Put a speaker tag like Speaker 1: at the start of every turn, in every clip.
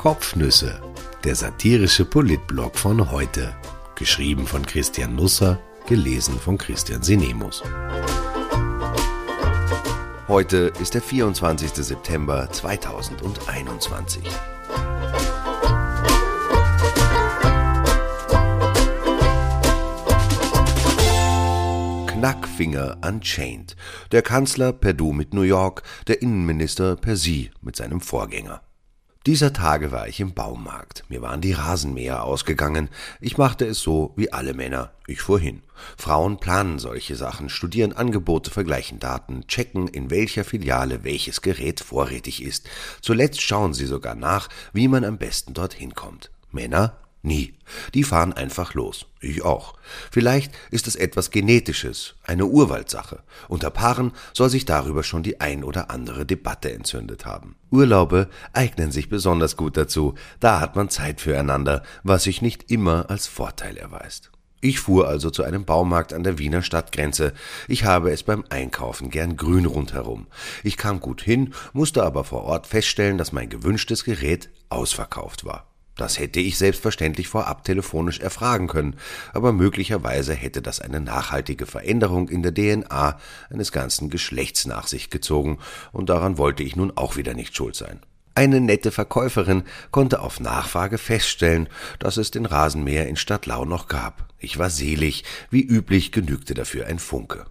Speaker 1: Kopfnüsse, der satirische Politblog von heute. Geschrieben von Christian Nusser, gelesen von Christian Sinemus. Heute ist der 24. September 2021. Knackfinger Unchained. Der Kanzler per Du mit New York, der Innenminister per Sie mit seinem Vorgänger. Dieser Tage war ich im Baumarkt. Mir waren die Rasenmäher ausgegangen. Ich machte es so wie alle Männer. Ich fuhr hin. Frauen planen solche Sachen, studieren Angebote, vergleichen Daten, checken, in welcher Filiale welches Gerät vorrätig ist. Zuletzt schauen sie sogar nach, wie man am besten dorthin kommt. Männer Nie. Die fahren einfach los. Ich auch. Vielleicht ist es etwas Genetisches, eine Urwaldsache. Unter Paaren soll sich darüber schon die ein oder andere Debatte entzündet haben. Urlaube eignen sich besonders gut dazu. Da hat man Zeit füreinander, was sich nicht immer als Vorteil erweist. Ich fuhr also zu einem Baumarkt an der Wiener Stadtgrenze. Ich habe es beim Einkaufen gern grün rundherum. Ich kam gut hin, musste aber vor Ort feststellen, dass mein gewünschtes Gerät ausverkauft war. Das hätte ich selbstverständlich vorab telefonisch erfragen können, aber möglicherweise hätte das eine nachhaltige Veränderung in der DNA eines ganzen Geschlechts nach sich gezogen, und daran wollte ich nun auch wieder nicht schuld sein. Eine nette Verkäuferin konnte auf Nachfrage feststellen, dass es den Rasenmäher in Stadtlau noch gab. Ich war selig, wie üblich genügte dafür ein Funke.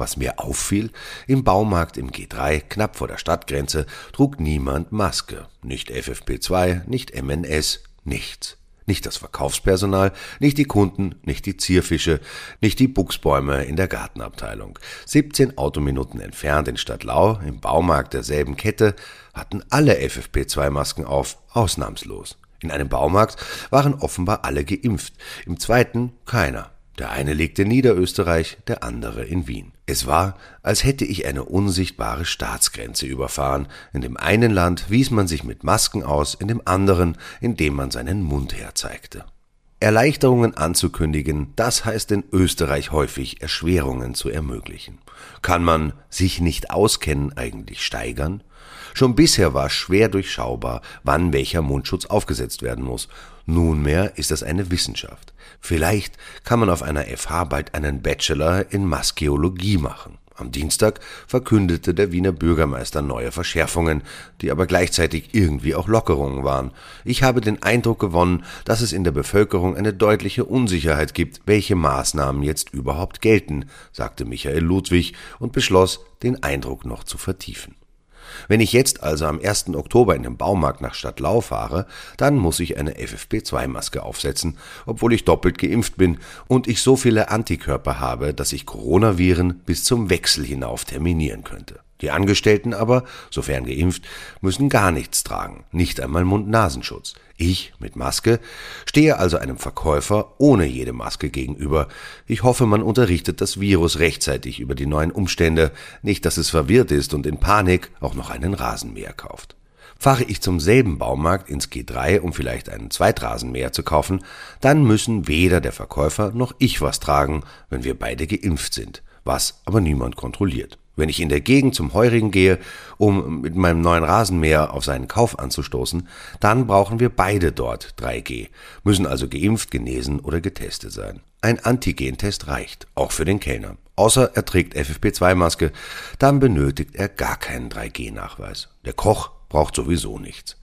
Speaker 1: Was mir auffiel, im Baumarkt im G3, knapp vor der Stadtgrenze, trug niemand Maske. Nicht FFP2, nicht MNS, nichts. Nicht das Verkaufspersonal, nicht die Kunden, nicht die Zierfische, nicht die Buchsbäume in der Gartenabteilung. 17 Autominuten entfernt in Stadtlau, im Baumarkt derselben Kette, hatten alle FFP2-Masken auf, ausnahmslos. In einem Baumarkt waren offenbar alle geimpft, im zweiten keiner. Der eine legte in Niederösterreich, der andere in Wien. Es war, als hätte ich eine unsichtbare Staatsgrenze überfahren. In dem einen Land wies man sich mit Masken aus, in dem anderen, indem man seinen Mund herzeigte. Erleichterungen anzukündigen, das heißt in Österreich häufig Erschwerungen zu ermöglichen. Kann man sich nicht auskennen eigentlich steigern? Schon bisher war schwer durchschaubar, wann welcher Mundschutz aufgesetzt werden muss. Nunmehr ist es eine Wissenschaft. Vielleicht kann man auf einer FH bald einen Bachelor in Maskeologie machen. Am Dienstag verkündete der Wiener Bürgermeister neue Verschärfungen, die aber gleichzeitig irgendwie auch Lockerungen waren. Ich habe den Eindruck gewonnen, dass es in der Bevölkerung eine deutliche Unsicherheit gibt, welche Maßnahmen jetzt überhaupt gelten, sagte Michael Ludwig und beschloss, den Eindruck noch zu vertiefen. Wenn ich jetzt also am 1. Oktober in den Baumarkt nach Stadtlau fahre, dann muss ich eine FFP2-Maske aufsetzen, obwohl ich doppelt geimpft bin und ich so viele Antikörper habe, dass ich Coronaviren bis zum Wechsel hinauf terminieren könnte. Die Angestellten aber, sofern geimpft, müssen gar nichts tragen, nicht einmal Mund-Nasenschutz. Ich mit Maske stehe also einem Verkäufer ohne jede Maske gegenüber. Ich hoffe, man unterrichtet das Virus rechtzeitig über die neuen Umstände, nicht dass es verwirrt ist und in Panik auch noch einen Rasenmäher kauft. Fahre ich zum selben Baumarkt ins G3, um vielleicht einen Zweitrasenmäher zu kaufen, dann müssen weder der Verkäufer noch ich was tragen, wenn wir beide geimpft sind, was aber niemand kontrolliert. Wenn ich in der Gegend zum Heurigen gehe, um mit meinem neuen Rasenmäher auf seinen Kauf anzustoßen, dann brauchen wir beide dort 3G, müssen also geimpft, genesen oder getestet sein. Ein Antigentest reicht, auch für den Kellner. Außer er trägt FFP2-Maske, dann benötigt er gar keinen 3G-Nachweis. Der Koch braucht sowieso nichts.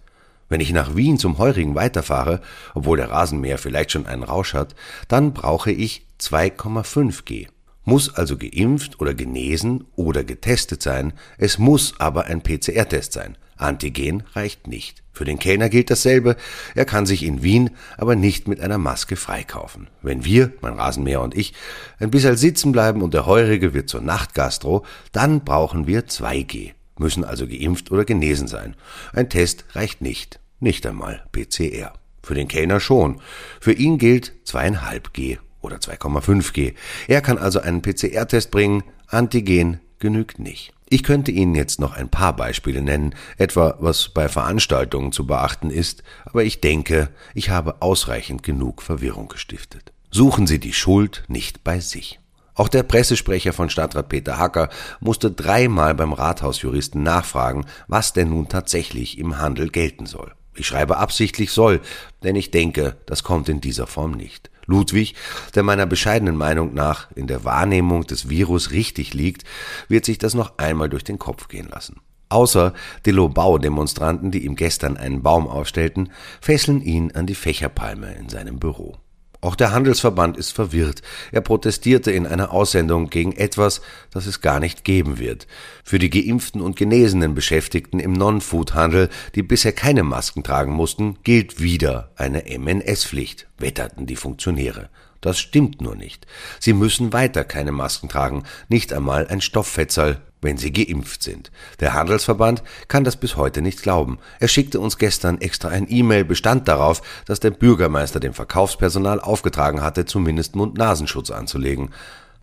Speaker 1: Wenn ich nach Wien zum Heurigen weiterfahre, obwohl der Rasenmäher vielleicht schon einen Rausch hat, dann brauche ich 2,5G muss also geimpft oder genesen oder getestet sein, es muss aber ein PCR-Test sein. Antigen reicht nicht. Für den Kellner gilt dasselbe, er kann sich in Wien aber nicht mit einer Maske freikaufen. Wenn wir, mein Rasenmäher und ich, ein bisschen sitzen bleiben und der Heurige wird zur Nachtgastro, dann brauchen wir 2G, müssen also geimpft oder genesen sein. Ein Test reicht nicht, nicht einmal PCR. Für den Kellner schon. Für ihn gilt 2,5G oder 2,5G. Er kann also einen PCR-Test bringen, Antigen genügt nicht. Ich könnte Ihnen jetzt noch ein paar Beispiele nennen, etwa was bei Veranstaltungen zu beachten ist, aber ich denke, ich habe ausreichend genug Verwirrung gestiftet. Suchen Sie die Schuld nicht bei sich. Auch der Pressesprecher von Stadtrat Peter Hacker musste dreimal beim Rathausjuristen nachfragen, was denn nun tatsächlich im Handel gelten soll. Ich schreibe absichtlich soll, denn ich denke, das kommt in dieser Form nicht. Ludwig, der meiner bescheidenen Meinung nach in der Wahrnehmung des Virus richtig liegt, wird sich das noch einmal durch den Kopf gehen lassen. Außer die Lobau-Demonstranten, die ihm gestern einen Baum aufstellten, fesseln ihn an die Fächerpalme in seinem Büro. Auch der Handelsverband ist verwirrt. Er protestierte in einer Aussendung gegen etwas, das es gar nicht geben wird. Für die geimpften und genesenen Beschäftigten im Non-Food-Handel, die bisher keine Masken tragen mussten, gilt wieder eine MNS-Pflicht, wetterten die Funktionäre. Das stimmt nur nicht. Sie müssen weiter keine Masken tragen, nicht einmal ein Stofffetzerl, wenn sie geimpft sind. Der Handelsverband kann das bis heute nicht glauben. Er schickte uns gestern extra ein E-Mail, bestand darauf, dass der Bürgermeister dem Verkaufspersonal aufgetragen hatte, zumindest Mund-Nasenschutz anzulegen.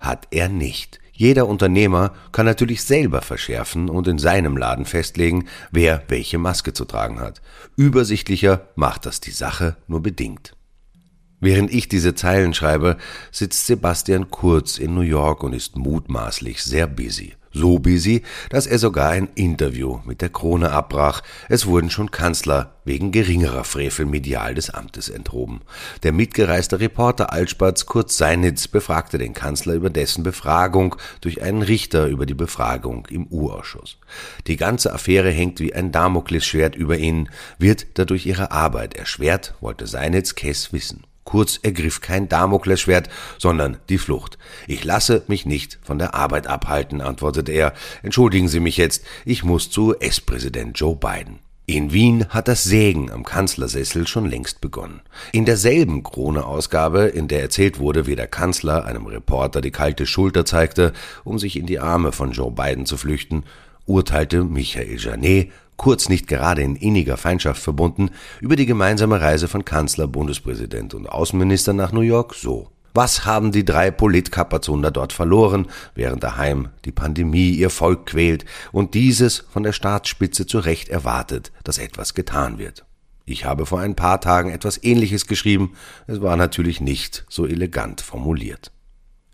Speaker 1: Hat er nicht. Jeder Unternehmer kann natürlich selber verschärfen und in seinem Laden festlegen, wer welche Maske zu tragen hat. Übersichtlicher macht das die Sache nur bedingt. Während ich diese Zeilen schreibe, sitzt Sebastian Kurz in New York und ist mutmaßlich sehr busy. So busy, dass er sogar ein Interview mit der Krone abbrach. Es wurden schon Kanzler wegen geringerer Frevel medial des Amtes enthoben. Der mitgereiste Reporter Altspatz Kurz Seinitz befragte den Kanzler über dessen Befragung durch einen Richter über die Befragung im U-Ausschuss. Die ganze Affäre hängt wie ein Damoklesschwert über ihnen, wird dadurch ihre Arbeit erschwert, wollte Seinitz Kess wissen. Kurz ergriff kein Damoklesschwert, sondern die Flucht. Ich lasse mich nicht von der Arbeit abhalten, antwortete er. Entschuldigen Sie mich jetzt, ich muss zu US-Präsident Joe Biden. In Wien hat das Sägen am Kanzlersessel schon längst begonnen. In derselben Krone-Ausgabe, in der erzählt wurde, wie der Kanzler einem Reporter die kalte Schulter zeigte, um sich in die Arme von Joe Biden zu flüchten, urteilte Michael Janet, kurz nicht gerade in inniger Feindschaft verbunden, über die gemeinsame Reise von Kanzler, Bundespräsident und Außenminister nach New York so. Was haben die drei Politkapazunder dort verloren, während daheim die Pandemie ihr Volk quält und dieses von der Staatsspitze zu Recht erwartet, dass etwas getan wird? Ich habe vor ein paar Tagen etwas Ähnliches geschrieben, es war natürlich nicht so elegant formuliert.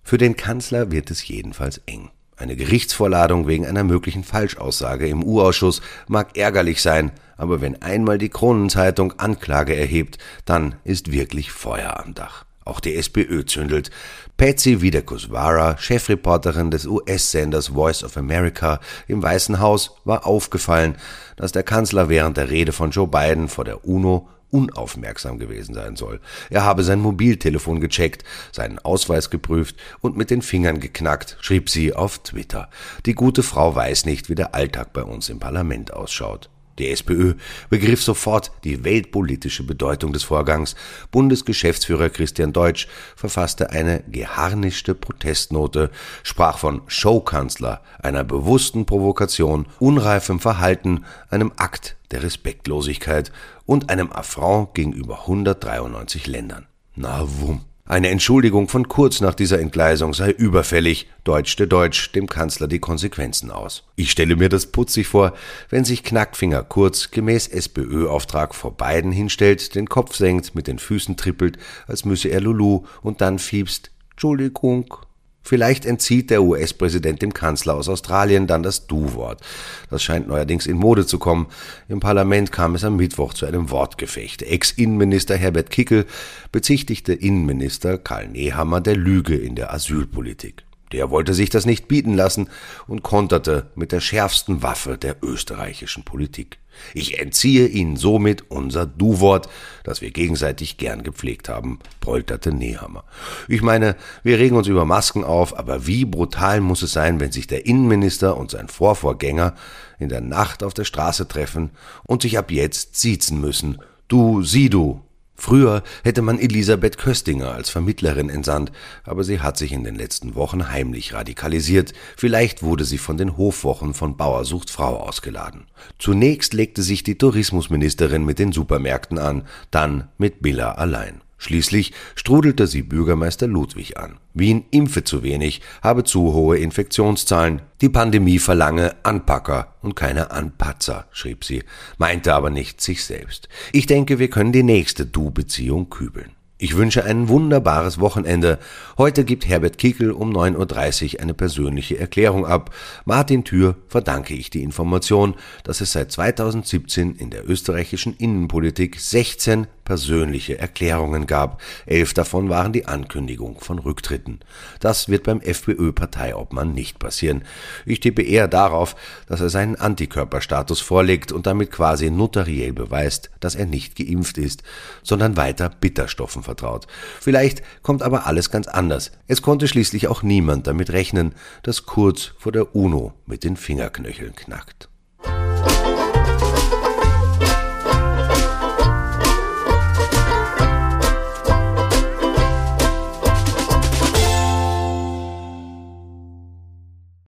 Speaker 1: Für den Kanzler wird es jedenfalls eng. Eine Gerichtsvorladung wegen einer möglichen Falschaussage im U-Ausschuss mag ärgerlich sein, aber wenn einmal die Kronenzeitung Anklage erhebt, dann ist wirklich Feuer am Dach. Auch die SPÖ zündelt. Patsy Wiederkuswara, Chefreporterin des US-Senders Voice of America im Weißen Haus, war aufgefallen, dass der Kanzler während der Rede von Joe Biden vor der UNO unaufmerksam gewesen sein soll. Er habe sein Mobiltelefon gecheckt, seinen Ausweis geprüft und mit den Fingern geknackt, schrieb sie auf Twitter. Die gute Frau weiß nicht, wie der Alltag bei uns im Parlament ausschaut. Die SPÖ begriff sofort die weltpolitische Bedeutung des Vorgangs. Bundesgeschäftsführer Christian Deutsch verfasste eine geharnischte Protestnote, sprach von Showkanzler, einer bewussten Provokation, unreifem Verhalten, einem Akt der Respektlosigkeit und einem Affront gegenüber 193 Ländern. Na wumm. Eine Entschuldigung von Kurz nach dieser Entgleisung sei überfällig, deutschte Deutsch dem Kanzler die Konsequenzen aus. Ich stelle mir das putzig vor, wenn sich Knackfinger Kurz gemäß SPÖ-Auftrag vor beiden hinstellt, den Kopf senkt, mit den Füßen trippelt, als müsse er Lulu und dann fiebst Entschuldigung, Vielleicht entzieht der US-Präsident dem Kanzler aus Australien dann das Du-Wort. Das scheint neuerdings in Mode zu kommen. Im Parlament kam es am Mittwoch zu einem Wortgefecht. Ex-Innenminister Herbert Kickel bezichtigte Innenminister Karl Nehammer der Lüge in der Asylpolitik. Der wollte sich das nicht bieten lassen und konterte mit der schärfsten Waffe der österreichischen Politik. Ich entziehe Ihnen somit unser Du-Wort, das wir gegenseitig gern gepflegt haben, polterte Nehammer. Ich meine, wir regen uns über Masken auf, aber wie brutal muss es sein, wenn sich der Innenminister und sein Vorvorgänger in der Nacht auf der Straße treffen und sich ab jetzt siezen müssen. Du, sieh du, Früher hätte man Elisabeth Köstinger als Vermittlerin entsandt, aber sie hat sich in den letzten Wochen heimlich radikalisiert. Vielleicht wurde sie von den Hofwochen von Bauersucht Frau ausgeladen. Zunächst legte sich die Tourismusministerin mit den Supermärkten an, dann mit Billa allein. Schließlich strudelte sie Bürgermeister Ludwig an. Wien impfe zu wenig, habe zu hohe Infektionszahlen. Die Pandemie verlange Anpacker und keine Anpatzer, schrieb sie, meinte aber nicht sich selbst. Ich denke, wir können die nächste Du-Beziehung kübeln. Ich wünsche ein wunderbares Wochenende. Heute gibt Herbert Kickel um 9.30 Uhr eine persönliche Erklärung ab. Martin Thür verdanke ich die Information, dass es seit 2017 in der österreichischen Innenpolitik 16 persönliche Erklärungen gab. Elf davon waren die Ankündigung von Rücktritten. Das wird beim FPÖ-Parteiobmann nicht passieren. Ich tippe eher darauf, dass er seinen Antikörperstatus vorlegt und damit quasi notariell beweist, dass er nicht geimpft ist, sondern weiter Bitterstoffen vertraut. Vielleicht kommt aber alles ganz anders. Es konnte schließlich auch niemand damit rechnen, dass Kurz vor der UNO mit den Fingerknöcheln knackt.